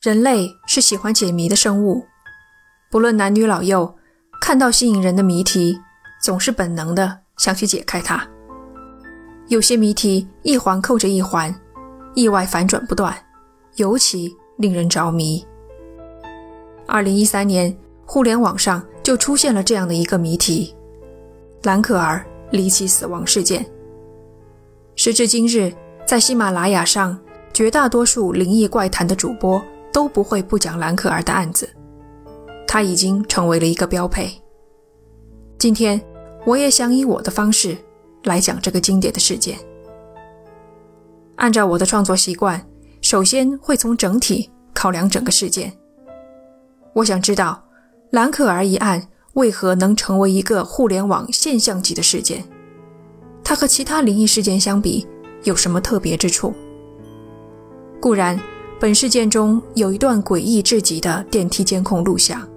人类是喜欢解谜的生物，不论男女老幼，看到吸引人的谜题，总是本能的想去解开它。有些谜题一环扣着一环，意外反转不断，尤其令人着迷。二零一三年，互联网上就出现了这样的一个谜题：兰可儿离奇死亡事件。时至今日，在喜马拉雅上，绝大多数灵异怪谈的主播。都不会不讲兰可儿的案子，它已经成为了一个标配。今天，我也想以我的方式来讲这个经典的事件。按照我的创作习惯，首先会从整体考量整个事件。我想知道兰可儿一案为何能成为一个互联网现象级的事件？它和其他灵异事件相比有什么特别之处？固然。本事件中有一段诡异至极的电梯监控录像，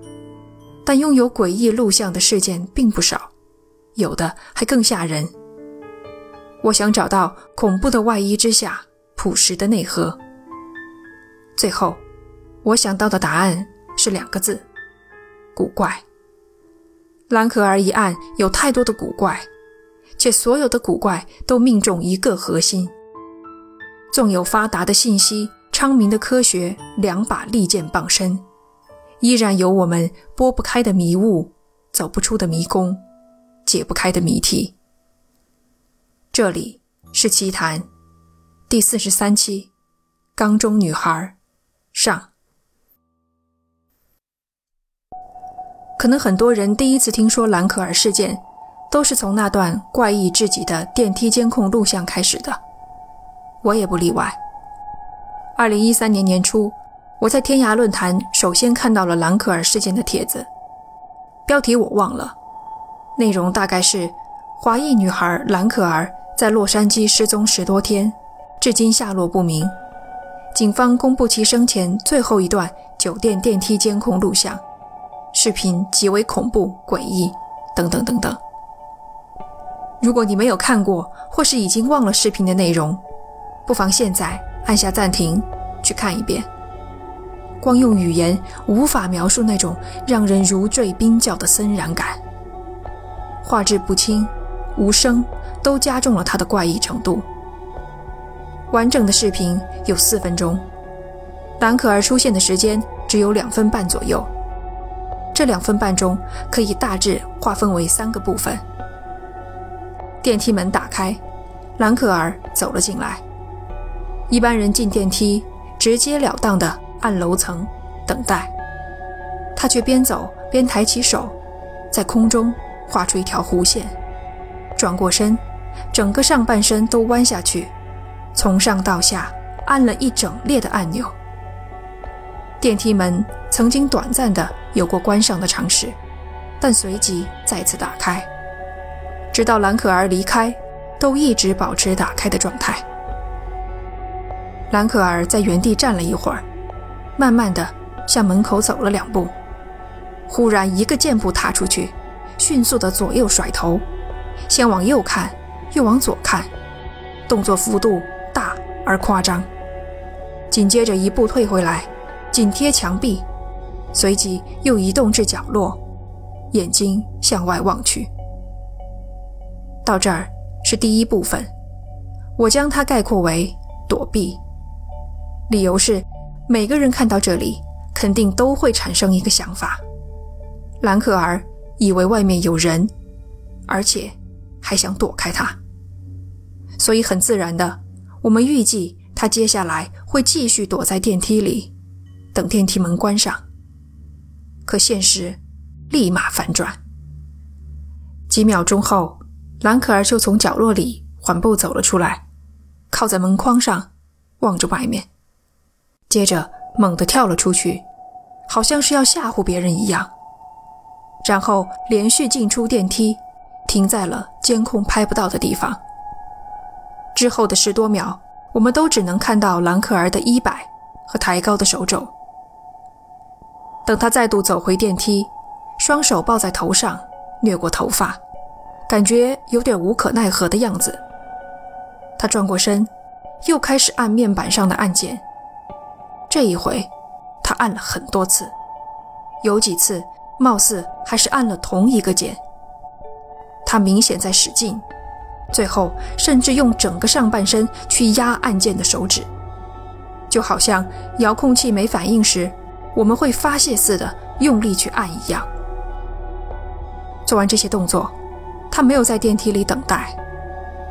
但拥有诡异录像的事件并不少，有的还更吓人。我想找到恐怖的外衣之下朴实的内核。最后，我想到的答案是两个字：古怪。兰可儿一案有太多的古怪，且所有的古怪都命中一个核心。纵有发达的信息。昌明的科学，两把利剑傍身，依然有我们拨不开的迷雾，走不出的迷宫，解不开的谜题。这里是奇谈第四十三期，缸中女孩上。可能很多人第一次听说兰可儿事件，都是从那段怪异至极的电梯监控录像开始的，我也不例外。二零一三年年初，我在天涯论坛首先看到了兰可儿事件的帖子，标题我忘了，内容大概是：华裔女孩兰可儿在洛杉矶失踪十多天，至今下落不明。警方公布其生前最后一段酒店电梯监控录像，视频极为恐怖诡异，等等等等。如果你没有看过，或是已经忘了视频的内容，不妨现在。按下暂停，去看一遍。光用语言无法描述那种让人如坠冰窖的森然感。画质不清，无声，都加重了它的怪异程度。完整的视频有四分钟，兰可儿出现的时间只有两分半左右。这两分半钟可以大致划分为三个部分：电梯门打开，兰可儿走了进来。一般人进电梯，直截了当的按楼层等待，他却边走边抬起手，在空中画出一条弧线，转过身，整个上半身都弯下去，从上到下按了一整列的按钮。电梯门曾经短暂的有过关上的尝试，但随即再次打开，直到蓝可儿离开，都一直保持打开的状态。兰可儿在原地站了一会儿，慢慢的向门口走了两步，忽然一个箭步踏出去，迅速的左右甩头，先往右看，又往左看，动作幅度大而夸张。紧接着一步退回来，紧贴墙壁，随即又移动至角落，眼睛向外望去。到这儿是第一部分，我将它概括为躲避。理由是，每个人看到这里，肯定都会产生一个想法：兰可儿以为外面有人，而且还想躲开他。所以很自然的，我们预计他接下来会继续躲在电梯里，等电梯门关上。可现实立马反转，几秒钟后，兰可儿就从角落里缓步走了出来，靠在门框上，望着外面。接着猛地跳了出去，好像是要吓唬别人一样。然后连续进出电梯，停在了监控拍不到的地方。之后的十多秒，我们都只能看到兰可儿的衣摆和抬高的手肘。等他再度走回电梯，双手抱在头上，掠过头发，感觉有点无可奈何的样子。他转过身，又开始按面板上的按键。这一回，他按了很多次，有几次貌似还是按了同一个键。他明显在使劲，最后甚至用整个上半身去压按键的手指，就好像遥控器没反应时，我们会发泄似的用力去按一样。做完这些动作，他没有在电梯里等待，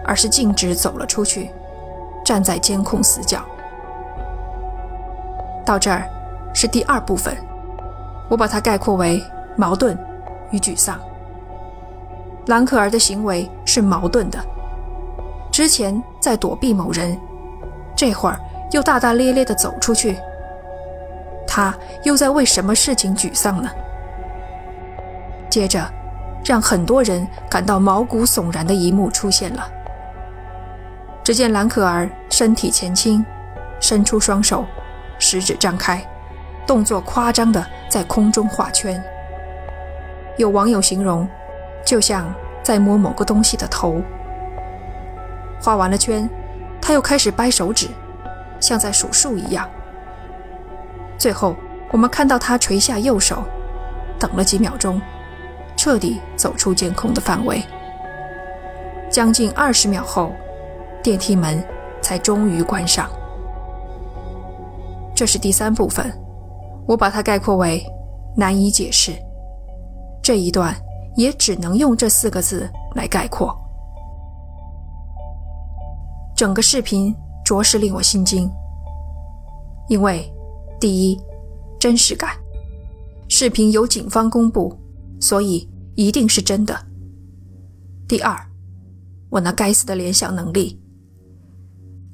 而是径直走了出去，站在监控死角。到这儿是第二部分，我把它概括为矛盾与沮丧。兰可儿的行为是矛盾的，之前在躲避某人，这会儿又大大咧咧地走出去，他又在为什么事情沮丧呢？接着，让很多人感到毛骨悚然的一幕出现了。只见兰可儿身体前倾，伸出双手，食指张开，动作夸张地在空中画圈。有网友形容。就像在摸某个东西的头。画完了圈，他又开始掰手指，像在数数一样。最后，我们看到他垂下右手，等了几秒钟，彻底走出监控的范围。将近二十秒后，电梯门才终于关上。这是第三部分，我把它概括为难以解释。这一段。也只能用这四个字来概括。整个视频着实令我心惊，因为第一，真实感，视频由警方公布，所以一定是真的；第二，我那该死的联想能力，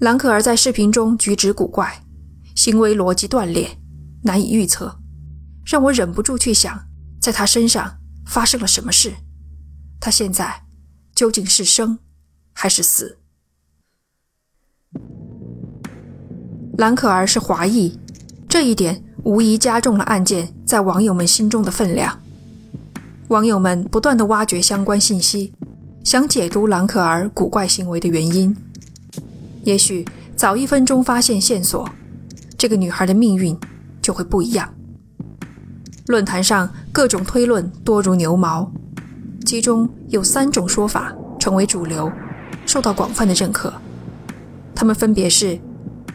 兰可儿在视频中举止古怪，行为逻辑断裂，难以预测，让我忍不住去想，在他身上。发生了什么事？他现在究竟是生还是死？兰可儿是华裔，这一点无疑加重了案件在网友们心中的分量。网友们不断的挖掘相关信息，想解读兰可儿古怪行为的原因。也许早一分钟发现线索，这个女孩的命运就会不一样。论坛上各种推论多如牛毛，其中有三种说法成为主流，受到广泛的认可。他们分别是：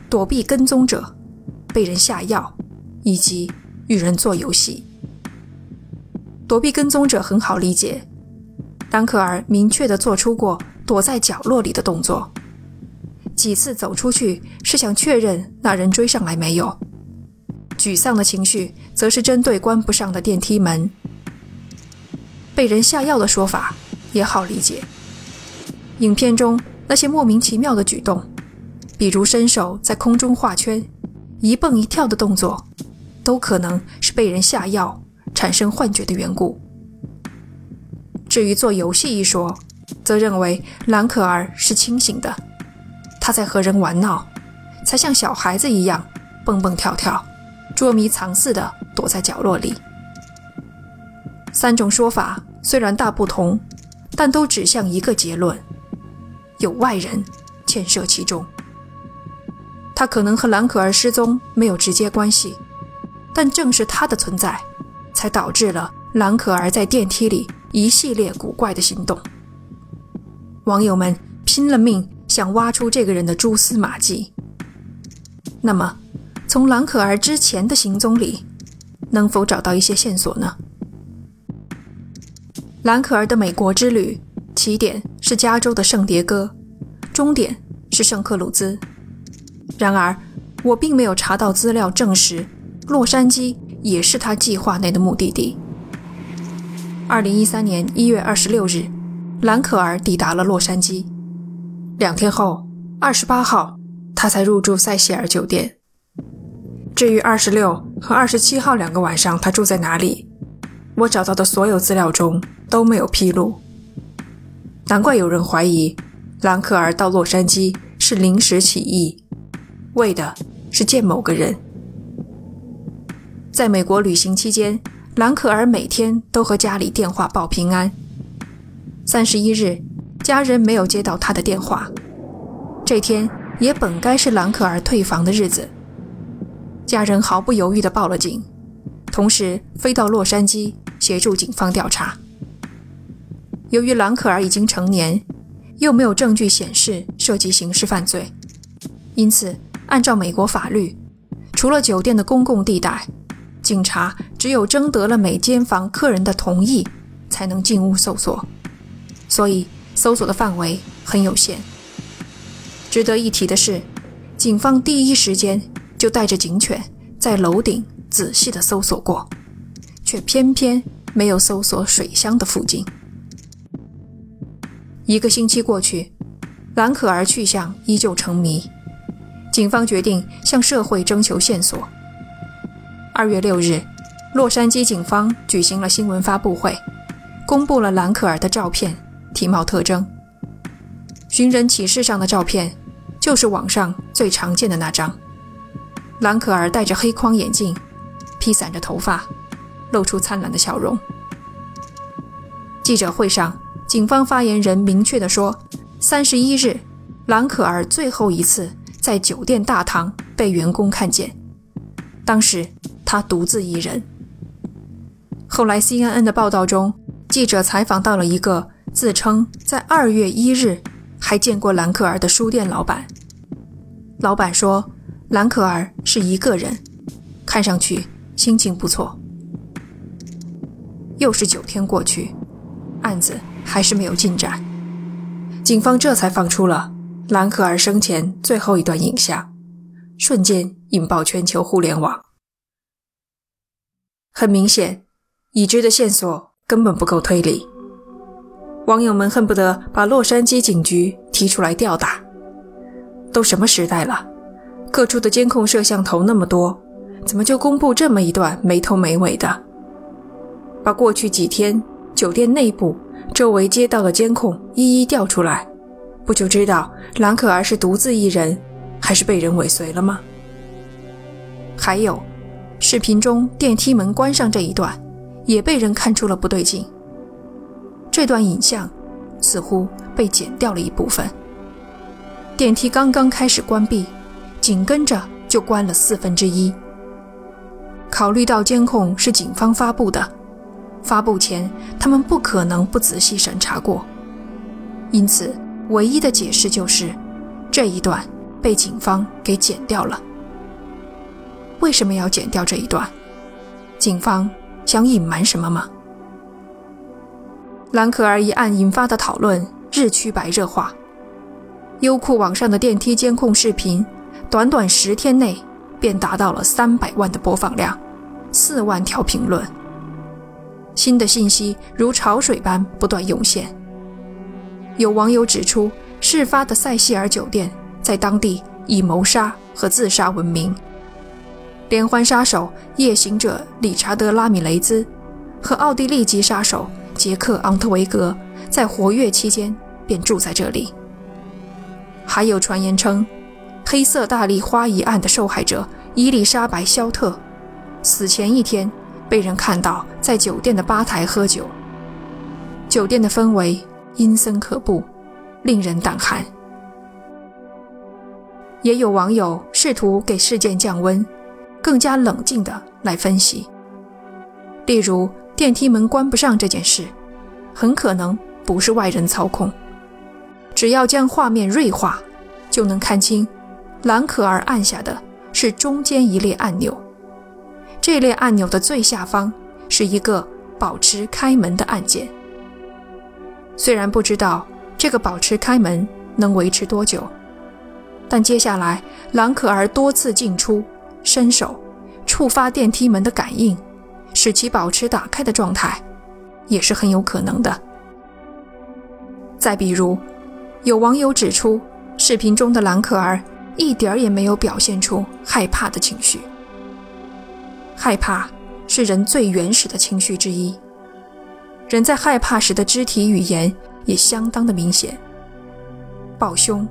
躲避跟踪者、被人下药，以及与人做游戏。躲避跟踪者很好理解，丹克尔明确地做出过躲在角落里的动作，几次走出去是想确认那人追上来没有。沮丧的情绪，则是针对关不上的电梯门。被人下药的说法也好理解。影片中那些莫名其妙的举动，比如伸手在空中画圈、一蹦一跳的动作，都可能是被人下药产生幻觉的缘故。至于做游戏一说，则认为兰可儿是清醒的，他在和人玩闹，才像小孩子一样蹦蹦跳跳。捉迷藏似的躲在角落里。三种说法虽然大不同，但都指向一个结论：有外人牵涉其中。他可能和兰可儿失踪没有直接关系，但正是他的存在，才导致了兰可儿在电梯里一系列古怪的行动。网友们拼了命想挖出这个人的蛛丝马迹。那么？从兰可儿之前的行踪里，能否找到一些线索呢？兰可儿的美国之旅起点是加州的圣迭戈，终点是圣克鲁兹。然而，我并没有查到资料证实洛杉矶也是他计划内的目的地。二零一三年一月二十六日，兰可儿抵达了洛杉矶。两天后，二十八号，他才入住塞西尔酒店。至于二十六和二十七号两个晚上他住在哪里，我找到的所有资料中都没有披露。难怪有人怀疑兰可儿到洛杉矶是临时起意，为的是见某个人。在美国旅行期间，兰可儿每天都和家里电话报平安。三十一日，家人没有接到他的电话，这天也本该是兰可儿退房的日子。家人毫不犹豫地报了警，同时飞到洛杉矶协助警方调查。由于兰可儿已经成年，又没有证据显示涉及刑事犯罪，因此按照美国法律，除了酒店的公共地带，警察只有征得了每间房客人的同意，才能进屋搜索。所以搜索的范围很有限。值得一提的是，警方第一时间就带着警犬在楼顶仔细地搜索过，却偏偏没有搜索水箱的附近。一个星期过去，兰可儿去向依旧成谜。警方决定向社会征求线索。二月六日，洛杉矶警方举行了新闻发布会，公布了兰可儿的照片、体貌特征。寻人启事上的照片。就是网上最常见的那张，兰可儿戴着黑框眼镜，披散着头发，露出灿烂的笑容。记者会上，警方发言人明确地说，三十一日，兰可儿最后一次在酒店大堂被员工看见，当时她独自一人。后来 CNN 的报道中，记者采访到了一个自称在二月一日。还见过兰可儿的书店老板。老板说，兰可儿是一个人，看上去心情不错。又是九天过去，案子还是没有进展。警方这才放出了兰可儿生前最后一段影像，瞬间引爆全球互联网。很明显，已知的线索根本不够推理。网友们恨不得把洛杉矶警局提出来吊打。都什么时代了，各处的监控摄像头那么多，怎么就公布这么一段没头没尾的？把过去几天酒店内部、周围街道的监控一一调出来，不就知道兰可儿是独自一人，还是被人尾随了吗？还有，视频中电梯门关上这一段，也被人看出了不对劲。这段影像似乎被剪掉了一部分。电梯刚刚开始关闭，紧跟着就关了四分之一。考虑到监控是警方发布的，发布前他们不可能不仔细审查过，因此唯一的解释就是这一段被警方给剪掉了。为什么要剪掉这一段？警方想隐瞒什么吗？兰可儿一案引发的讨论日趋白热化，优酷网上的电梯监控视频，短短十天内便达到了三百万的播放量，四万条评论。新的信息如潮水般不断涌现。有网友指出，事发的塞西尔酒店在当地以谋杀和自杀闻名，连环杀手夜行者理查德·拉米雷兹和奥地利籍杀手。杰克·昂特维格在活跃期间便住在这里。还有传言称，黑色大丽花一案的受害者伊丽莎白·肖特死前一天被人看到在酒店的吧台喝酒。酒店的氛围阴森可怖，令人胆寒。也有网友试图给事件降温，更加冷静地来分析，例如。电梯门关不上这件事，很可能不是外人操控。只要将画面锐化，就能看清，蓝可儿按下的是中间一列按钮，这列按钮的最下方是一个保持开门的按键。虽然不知道这个保持开门能维持多久，但接下来蓝可儿多次进出、伸手触发电梯门的感应。使其保持打开的状态，也是很有可能的。再比如，有网友指出，视频中的兰可儿一点儿也没有表现出害怕的情绪。害怕是人最原始的情绪之一，人在害怕时的肢体语言也相当的明显，抱胸、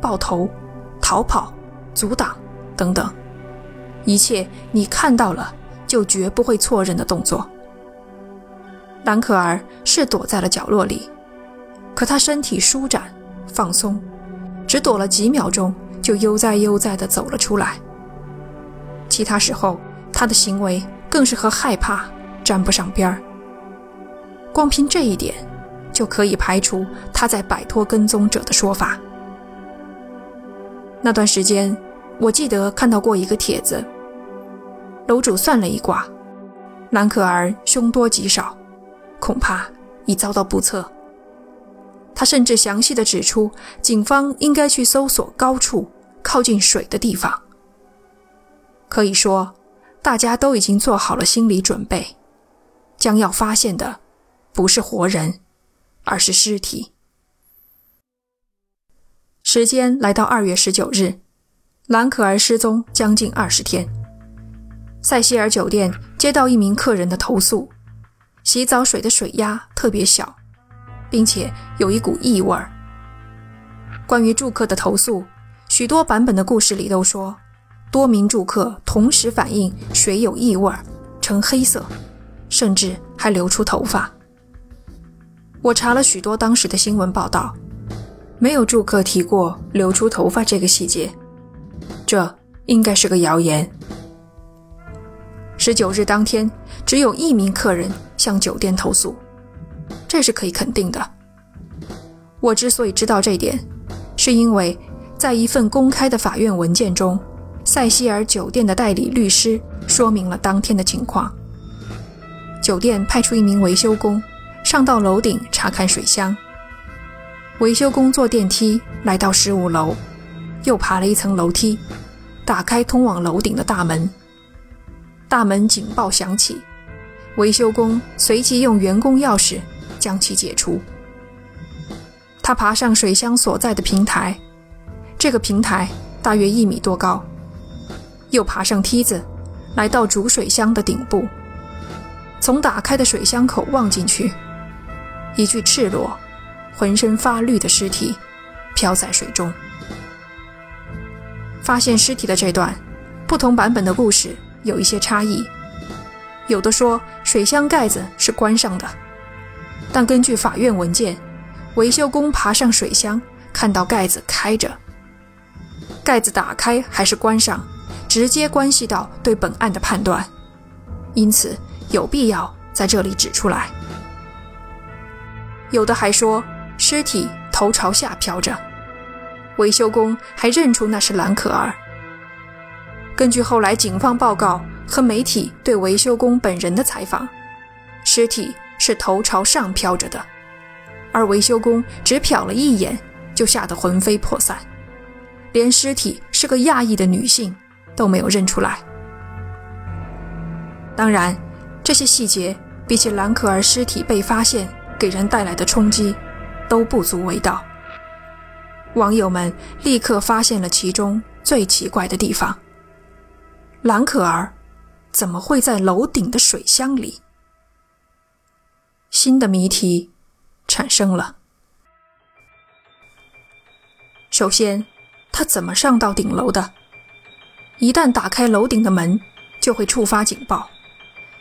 抱头、逃跑、阻挡等等，一切你看到了。就绝不会错认的动作。兰可儿是躲在了角落里，可她身体舒展放松，只躲了几秒钟，就悠哉悠哉地走了出来。其他时候，他的行为更是和害怕沾不上边儿。光凭这一点，就可以排除他在摆脱跟踪者的说法。那段时间，我记得看到过一个帖子，楼主算了一卦，兰可儿凶多吉少，恐怕已遭到不测。他甚至详细的指出，警方应该去搜索高处、靠近水的地方。可以说，大家都已经做好了心理准备，将要发现的不是活人，而是尸体。时间来到二月十九日，兰可儿失踪将近二十天。塞西尔酒店接到一名客人的投诉，洗澡水的水压特别小，并且有一股异味儿。关于住客的投诉，许多版本的故事里都说。多名住客同时反映水有异味儿，呈黑色，甚至还流出头发。我查了许多当时的新闻报道，没有住客提过流出头发这个细节，这应该是个谣言。十九日当天，只有一名客人向酒店投诉，这是可以肯定的。我之所以知道这点，是因为在一份公开的法院文件中。塞西尔酒店的代理律师说明了当天的情况。酒店派出一名维修工上到楼顶查看水箱。维修工坐电梯来到十五楼，又爬了一层楼梯，打开通往楼顶的大门。大门警报响起，维修工随即用员工钥匙将其解除。他爬上水箱所在的平台，这个平台大约一米多高。又爬上梯子，来到主水箱的顶部。从打开的水箱口望进去，一具赤裸、浑身发绿的尸体漂在水中。发现尸体的这段，不同版本的故事有一些差异。有的说水箱盖子是关上的，但根据法院文件，维修工爬上水箱，看到盖子开着。盖子打开还是关上？直接关系到对本案的判断，因此有必要在这里指出来。有的还说尸体头朝下飘着，维修工还认出那是兰可儿。根据后来警方报告和媒体对维修工本人的采访，尸体是头朝上飘着的，而维修工只瞟了一眼就吓得魂飞魄散，连尸体是个亚裔的女性。都没有认出来。当然，这些细节比起兰可儿尸体被发现给人带来的冲击，都不足为道。网友们立刻发现了其中最奇怪的地方：兰可儿怎么会在楼顶的水箱里？新的谜题产生了。首先，他怎么上到顶楼的？一旦打开楼顶的门，就会触发警报，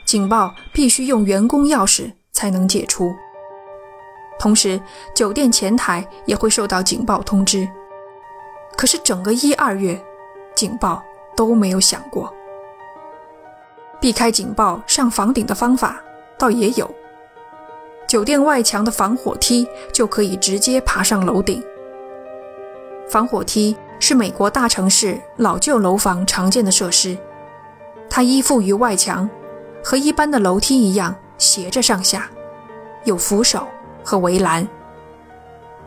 警报必须用员工钥匙才能解除。同时，酒店前台也会收到警报通知。可是整个一二月，警报都没有想过。避开警报上房顶的方法倒也有，酒店外墙的防火梯就可以直接爬上楼顶。防火梯。是美国大城市老旧楼房常见的设施，它依附于外墙，和一般的楼梯一样斜着上下，有扶手和围栏。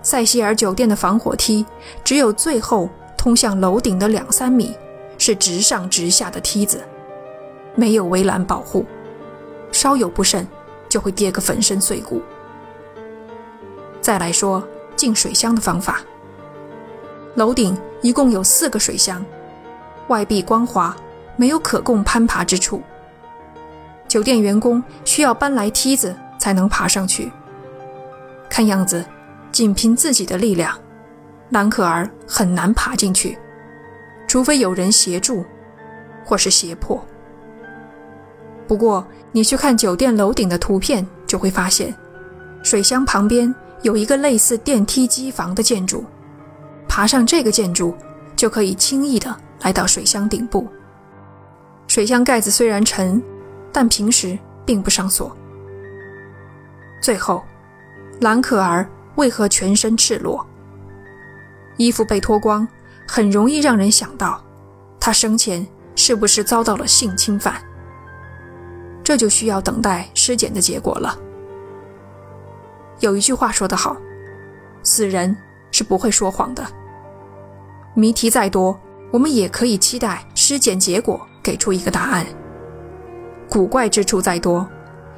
塞西尔酒店的防火梯只有最后通向楼顶的两三米是直上直下的梯子，没有围栏保护，稍有不慎就会跌个粉身碎骨。再来说进水箱的方法。楼顶一共有四个水箱，外壁光滑，没有可供攀爬之处。酒店员工需要搬来梯子才能爬上去。看样子，仅凭自己的力量，兰可儿很难爬进去，除非有人协助，或是胁迫。不过，你去看酒店楼顶的图片，就会发现，水箱旁边有一个类似电梯机房的建筑。爬上这个建筑，就可以轻易的来到水箱顶部。水箱盖子虽然沉，但平时并不上锁。最后，兰可儿为何全身赤裸？衣服被脱光，很容易让人想到，他生前是不是遭到了性侵犯？这就需要等待尸检的结果了。有一句话说得好，死人是不会说谎的。谜题再多，我们也可以期待尸检结果给出一个答案。古怪之处再多，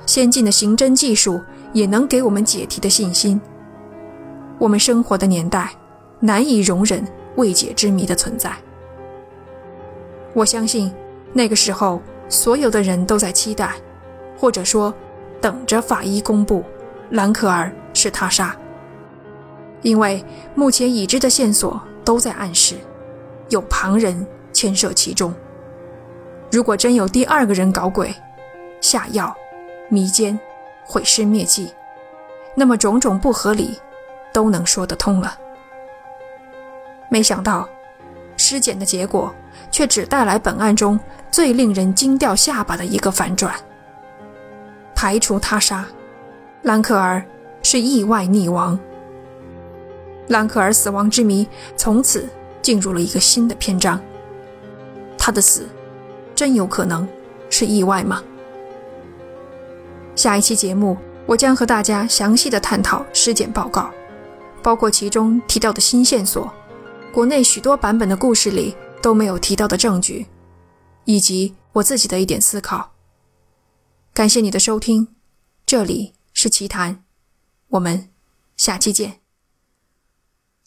先进的刑侦技术也能给我们解题的信心。我们生活的年代，难以容忍未解之谜的存在。我相信，那个时候所有的人都在期待，或者说，等着法医公布兰可儿是他杀。因为目前已知的线索都在暗示，有旁人牵涉其中。如果真有第二个人搞鬼、下药、迷奸、毁尸灭迹，那么种种不合理都能说得通了。没想到，尸检的结果却只带来本案中最令人惊掉下巴的一个反转：排除他杀，兰可儿是意外溺亡。兰可儿死亡之谜从此进入了一个新的篇章。他的死。真有可能是意外吗？下一期节目，我将和大家详细的探讨尸检报告，包括其中提到的新线索，国内许多版本的故事里都没有提到的证据，以及我自己的一点思考。感谢你的收听，这里是奇谈，我们下期见。